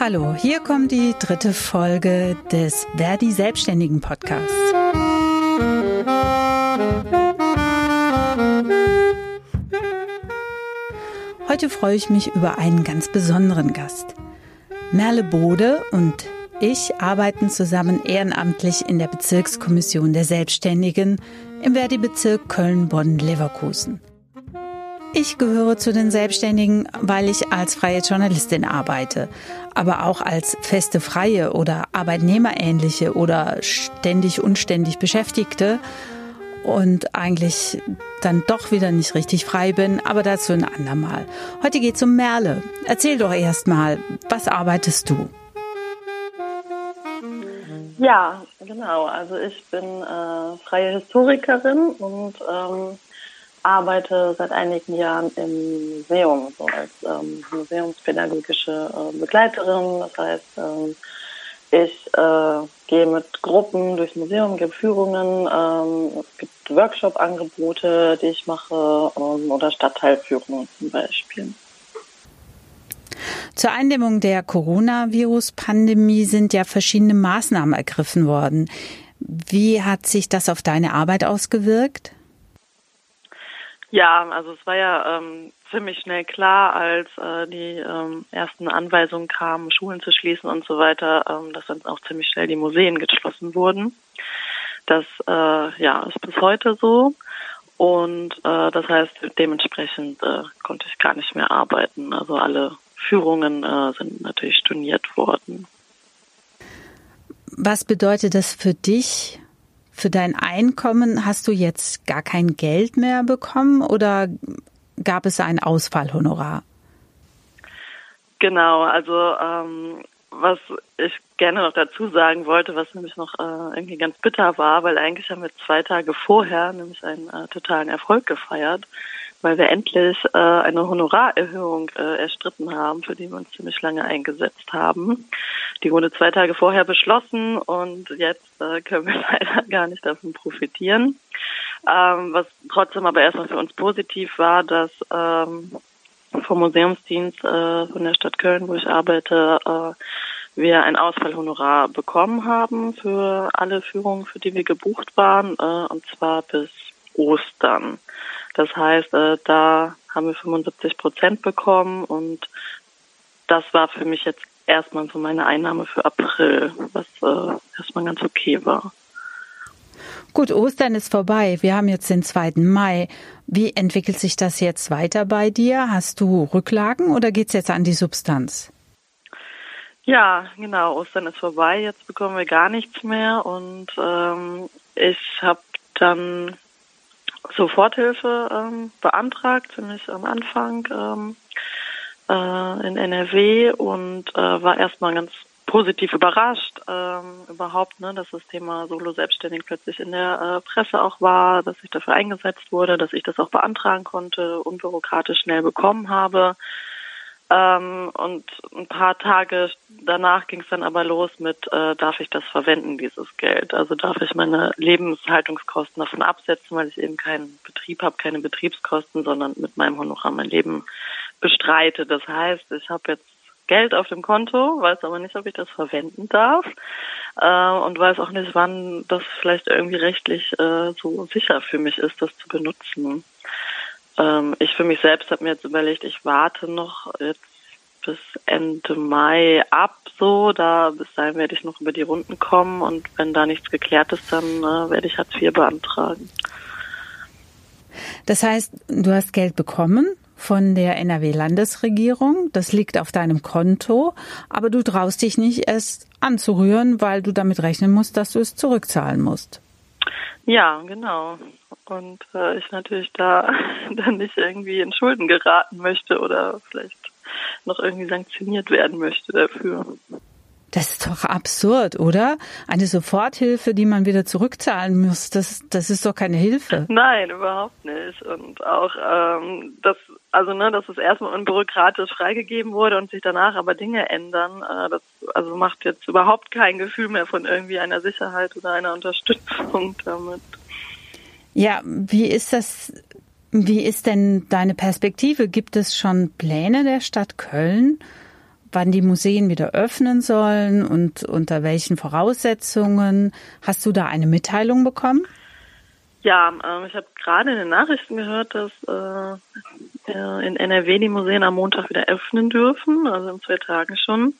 Hallo, hier kommt die dritte Folge des Verdi Selbstständigen Podcasts. Heute freue ich mich über einen ganz besonderen Gast. Merle Bode und ich arbeiten zusammen ehrenamtlich in der Bezirkskommission der Selbstständigen im Verdi-Bezirk Köln-Bonn-Leverkusen. Ich gehöre zu den Selbstständigen, weil ich als freie Journalistin arbeite, aber auch als feste Freie oder Arbeitnehmerähnliche oder ständig unständig Beschäftigte und eigentlich dann doch wieder nicht richtig frei bin, aber dazu ein andermal. Heute geht's um Merle. Erzähl doch erst mal, was arbeitest du? Ja, genau. Also ich bin äh, freie Historikerin und ähm, arbeite seit einigen Jahren im Museum, so als ähm, museumspädagogische äh, Begleiterin. Das heißt, ähm, ich äh, gehe mit Gruppen durchs Museum, gebe Führungen, ähm, es gibt Workshop-Angebote, die ich mache ähm, oder Stadtteilführungen zum Beispiel. Zur Eindämmung der Coronavirus-Pandemie sind ja verschiedene Maßnahmen ergriffen worden. Wie hat sich das auf deine Arbeit ausgewirkt? Ja, also es war ja ähm, ziemlich schnell klar, als äh, die ähm, ersten Anweisungen kamen, Schulen zu schließen und so weiter, ähm, dass dann auch ziemlich schnell die Museen geschlossen wurden. Das äh, ja ist bis heute so. Und äh, das heißt, dementsprechend äh, konnte ich gar nicht mehr arbeiten. Also alle Führungen äh, sind natürlich storniert worden. Was bedeutet das für dich? Für dein Einkommen hast du jetzt gar kein Geld mehr bekommen oder gab es ein Ausfallhonorar? Genau, also ähm, was ich gerne noch dazu sagen wollte, was nämlich noch äh, irgendwie ganz bitter war, weil eigentlich haben wir zwei Tage vorher nämlich einen äh, totalen Erfolg gefeiert weil wir endlich äh, eine Honorarerhöhung äh, erstritten haben, für die wir uns ziemlich lange eingesetzt haben. Die wurde zwei Tage vorher beschlossen und jetzt äh, können wir leider gar nicht davon profitieren. Ähm, was trotzdem aber erstmal für uns positiv war, dass ähm, vom Museumsdienst äh, von der Stadt Köln, wo ich arbeite, äh, wir ein Ausfallhonorar bekommen haben für alle Führungen, für die wir gebucht waren, äh, und zwar bis Ostern. Das heißt, äh, da haben wir 75 Prozent bekommen und das war für mich jetzt erstmal so meine Einnahme für April, was äh, erstmal ganz okay war. Gut, Ostern ist vorbei. Wir haben jetzt den 2. Mai. Wie entwickelt sich das jetzt weiter bei dir? Hast du Rücklagen oder geht's jetzt an die Substanz? Ja, genau. Ostern ist vorbei. Jetzt bekommen wir gar nichts mehr und ähm, ich habe dann Soforthilfe ähm, beantragt, ziemlich am Anfang ähm, äh, in NRW und äh, war erstmal ganz positiv überrascht ähm, überhaupt, ne, dass das Thema Solo-Selbstständig plötzlich in der äh, Presse auch war, dass ich dafür eingesetzt wurde, dass ich das auch beantragen konnte, unbürokratisch schnell bekommen habe. Ähm, und ein paar Tage danach ging es dann aber los mit, äh, darf ich das verwenden, dieses Geld? Also darf ich meine Lebenshaltungskosten davon absetzen, weil ich eben keinen Betrieb habe, keine Betriebskosten, sondern mit meinem Honorar mein Leben bestreite. Das heißt, ich habe jetzt Geld auf dem Konto, weiß aber nicht, ob ich das verwenden darf äh, und weiß auch nicht, wann das vielleicht irgendwie rechtlich äh, so sicher für mich ist, das zu benutzen. Ähm, ich für mich selbst habe mir jetzt überlegt, ich warte noch jetzt bis Ende Mai ab, so. Da bis dahin werde ich noch über die Runden kommen und wenn da nichts geklärt ist, dann äh, werde ich Hartz IV beantragen. Das heißt, du hast Geld bekommen von der NRW-Landesregierung. Das liegt auf deinem Konto, aber du traust dich nicht erst anzurühren, weil du damit rechnen musst, dass du es zurückzahlen musst. Ja, genau und äh, ich natürlich da dann nicht irgendwie in Schulden geraten möchte oder vielleicht noch irgendwie sanktioniert werden möchte dafür. Das ist doch absurd, oder? Eine Soforthilfe, die man wieder zurückzahlen muss, das, das ist doch keine Hilfe. Nein, überhaupt nicht. Und auch, ähm, das, also ne, dass es erstmal unbürokratisch freigegeben wurde und sich danach aber Dinge ändern, äh, das also macht jetzt überhaupt kein Gefühl mehr von irgendwie einer Sicherheit oder einer Unterstützung damit. Ja, wie ist das Wie ist denn deine Perspektive? Gibt es schon Pläne der Stadt Köln, wann die Museen wieder öffnen sollen und unter welchen Voraussetzungen? Hast du da eine Mitteilung bekommen? Ja, ähm, ich habe gerade in den Nachrichten gehört, dass äh, in NRW die Museen am Montag wieder öffnen dürfen, also in zwei Tagen schon.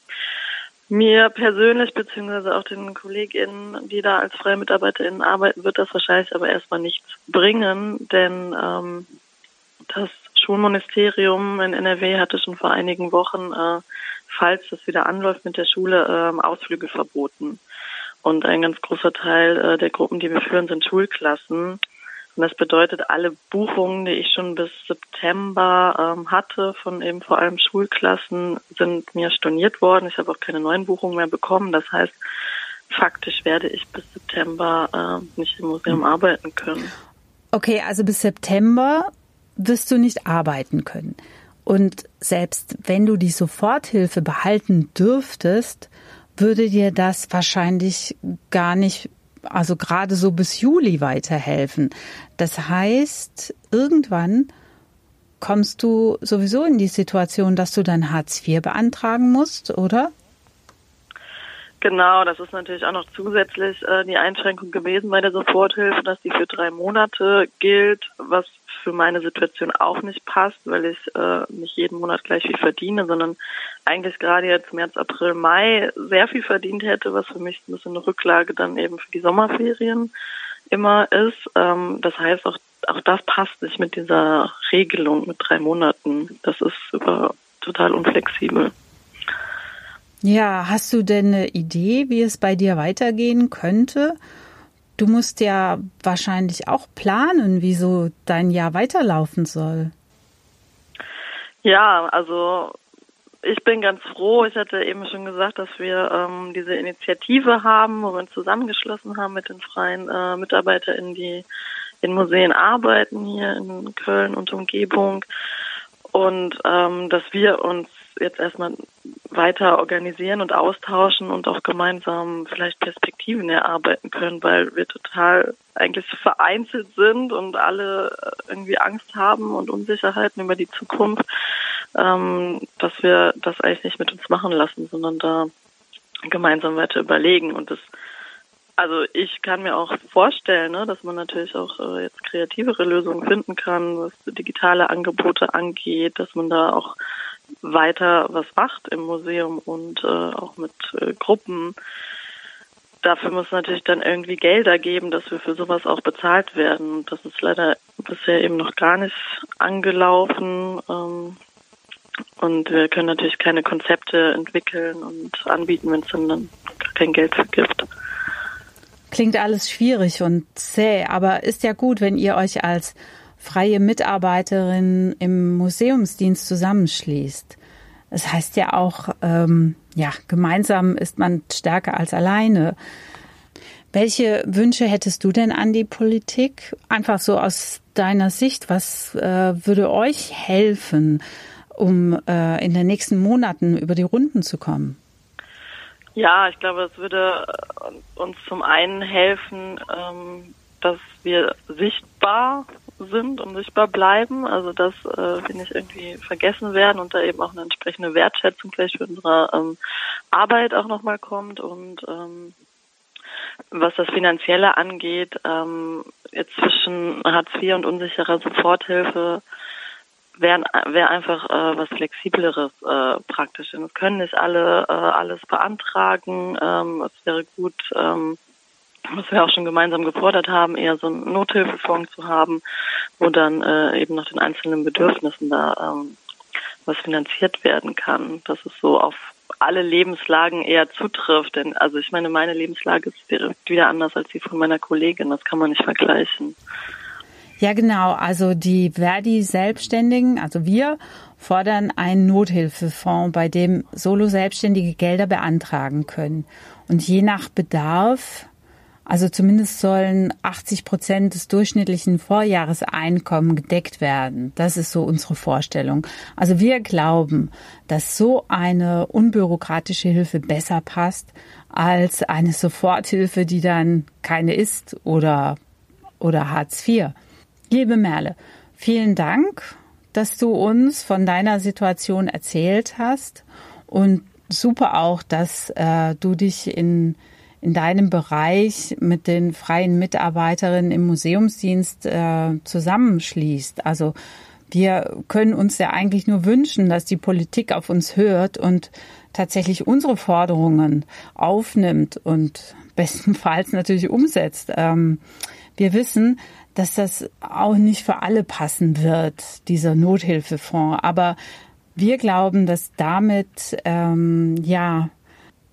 Mir persönlich, beziehungsweise auch den KollegInnen, die da als freie MitarbeiterInnen arbeiten, wird das wahrscheinlich aber erstmal nichts bringen, denn ähm, das Schulministerium in NRW hatte schon vor einigen Wochen, äh, falls das wieder anläuft mit der Schule, äh, Ausflüge verboten. Und ein ganz großer Teil äh, der Gruppen, die wir führen, sind Schulklassen. Und das bedeutet, alle Buchungen, die ich schon bis September ähm, hatte, von eben vor allem Schulklassen, sind mir storniert worden. Ich habe auch keine neuen Buchungen mehr bekommen. Das heißt, faktisch werde ich bis September äh, nicht im Museum mhm. arbeiten können. Okay, also bis September wirst du nicht arbeiten können. Und selbst wenn du die Soforthilfe behalten dürftest, würde dir das wahrscheinlich gar nicht, also gerade so bis Juli weiterhelfen. Das heißt, irgendwann kommst du sowieso in die Situation, dass du dein Hartz IV beantragen musst, oder? Genau, das ist natürlich auch noch zusätzlich äh, die Einschränkung gewesen bei der Soforthilfe, dass die für drei Monate gilt, was für meine Situation auch nicht passt, weil ich äh, nicht jeden Monat gleich viel verdiene, sondern eigentlich gerade jetzt März, April, Mai sehr viel verdient hätte, was für mich ein bisschen eine Rücklage dann eben für die Sommerferien immer ist. Ähm, das heißt, auch, auch das passt nicht mit dieser Regelung mit drei Monaten. Das ist über, total unflexibel. Ja, hast du denn eine Idee, wie es bei dir weitergehen könnte? Du musst ja wahrscheinlich auch planen, wie so dein Jahr weiterlaufen soll. Ja, also ich bin ganz froh. Ich hatte eben schon gesagt, dass wir ähm, diese Initiative haben, wo wir uns zusammengeschlossen haben mit den freien äh, MitarbeiterInnen, die in Museen arbeiten hier in Köln und Umgebung. Und ähm, dass wir uns jetzt erstmal weiter organisieren und austauschen und auch gemeinsam vielleicht Perspektiven erarbeiten können, weil wir total eigentlich vereinzelt sind und alle irgendwie Angst haben und Unsicherheiten über die Zukunft, ähm, dass wir das eigentlich nicht mit uns machen lassen, sondern da gemeinsam weiter überlegen und das also ich kann mir auch vorstellen, ne, dass man natürlich auch äh, jetzt kreativere Lösungen finden kann, was digitale Angebote angeht, dass man da auch weiter was macht im Museum und äh, auch mit äh, Gruppen. Dafür muss natürlich dann irgendwie Gelder geben, dass wir für sowas auch bezahlt werden. Das ist leider bisher eben noch gar nicht angelaufen. Ähm, und wir können natürlich keine Konzepte entwickeln und anbieten, wenn es dann kein Geld für gibt. Klingt alles schwierig und zäh, aber ist ja gut, wenn ihr euch als freie Mitarbeiterin im Museumsdienst zusammenschließt. Es das heißt ja auch, ähm, ja, gemeinsam ist man stärker als alleine. Welche Wünsche hättest du denn an die Politik? Einfach so aus deiner Sicht, was äh, würde euch helfen, um äh, in den nächsten Monaten über die Runden zu kommen? Ja, ich glaube, es würde äh, uns zum einen helfen, ähm, dass wir sichtbar sind und sichtbar bleiben. Also das äh, finde ich irgendwie vergessen werden und da eben auch eine entsprechende Wertschätzung vielleicht für unsere ähm, Arbeit auch nochmal kommt und ähm, was das Finanzielle angeht, ähm, jetzt zwischen Hartz IV und unsicherer Soforthilfe wäre wär einfach äh, was Flexibleres äh, praktisch. Und es können nicht alle äh, alles beantragen. Ähm, es wäre gut, ähm, was wir auch schon gemeinsam gefordert haben, eher so einen Nothilfefonds zu haben, wo dann äh, eben nach den einzelnen Bedürfnissen da ähm, was finanziert werden kann. Dass es so auf alle Lebenslagen eher zutrifft. Denn also ich meine, meine Lebenslage ist wieder anders als die von meiner Kollegin. Das kann man nicht vergleichen. Ja, genau. Also die Verdi-Selbstständigen, also wir, fordern einen Nothilfefonds, bei dem Solo-Selbstständige Gelder beantragen können. Und je nach Bedarf also zumindest sollen 80 Prozent des durchschnittlichen Vorjahreseinkommen gedeckt werden. Das ist so unsere Vorstellung. Also wir glauben, dass so eine unbürokratische Hilfe besser passt als eine Soforthilfe, die dann keine ist oder, oder Hartz IV. Liebe Merle, Vielen Dank, dass du uns von deiner Situation erzählt hast und super auch, dass äh, du dich in in deinem Bereich mit den freien Mitarbeiterinnen im Museumsdienst äh, zusammenschließt. Also wir können uns ja eigentlich nur wünschen, dass die Politik auf uns hört und tatsächlich unsere Forderungen aufnimmt und bestenfalls natürlich umsetzt. Ähm, wir wissen, dass das auch nicht für alle passen wird, dieser Nothilfefonds. Aber wir glauben, dass damit ähm, ja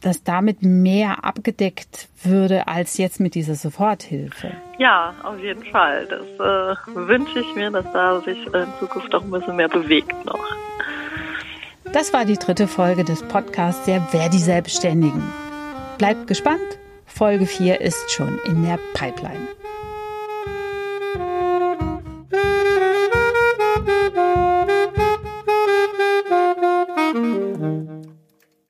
dass damit mehr abgedeckt würde als jetzt mit dieser Soforthilfe. Ja, auf jeden Fall. Das äh, wünsche ich mir, dass da sich in Zukunft auch ein bisschen mehr bewegt noch. Das war die dritte Folge des Podcasts der Wer die Selbstständigen. Bleibt gespannt, Folge 4 ist schon in der Pipeline.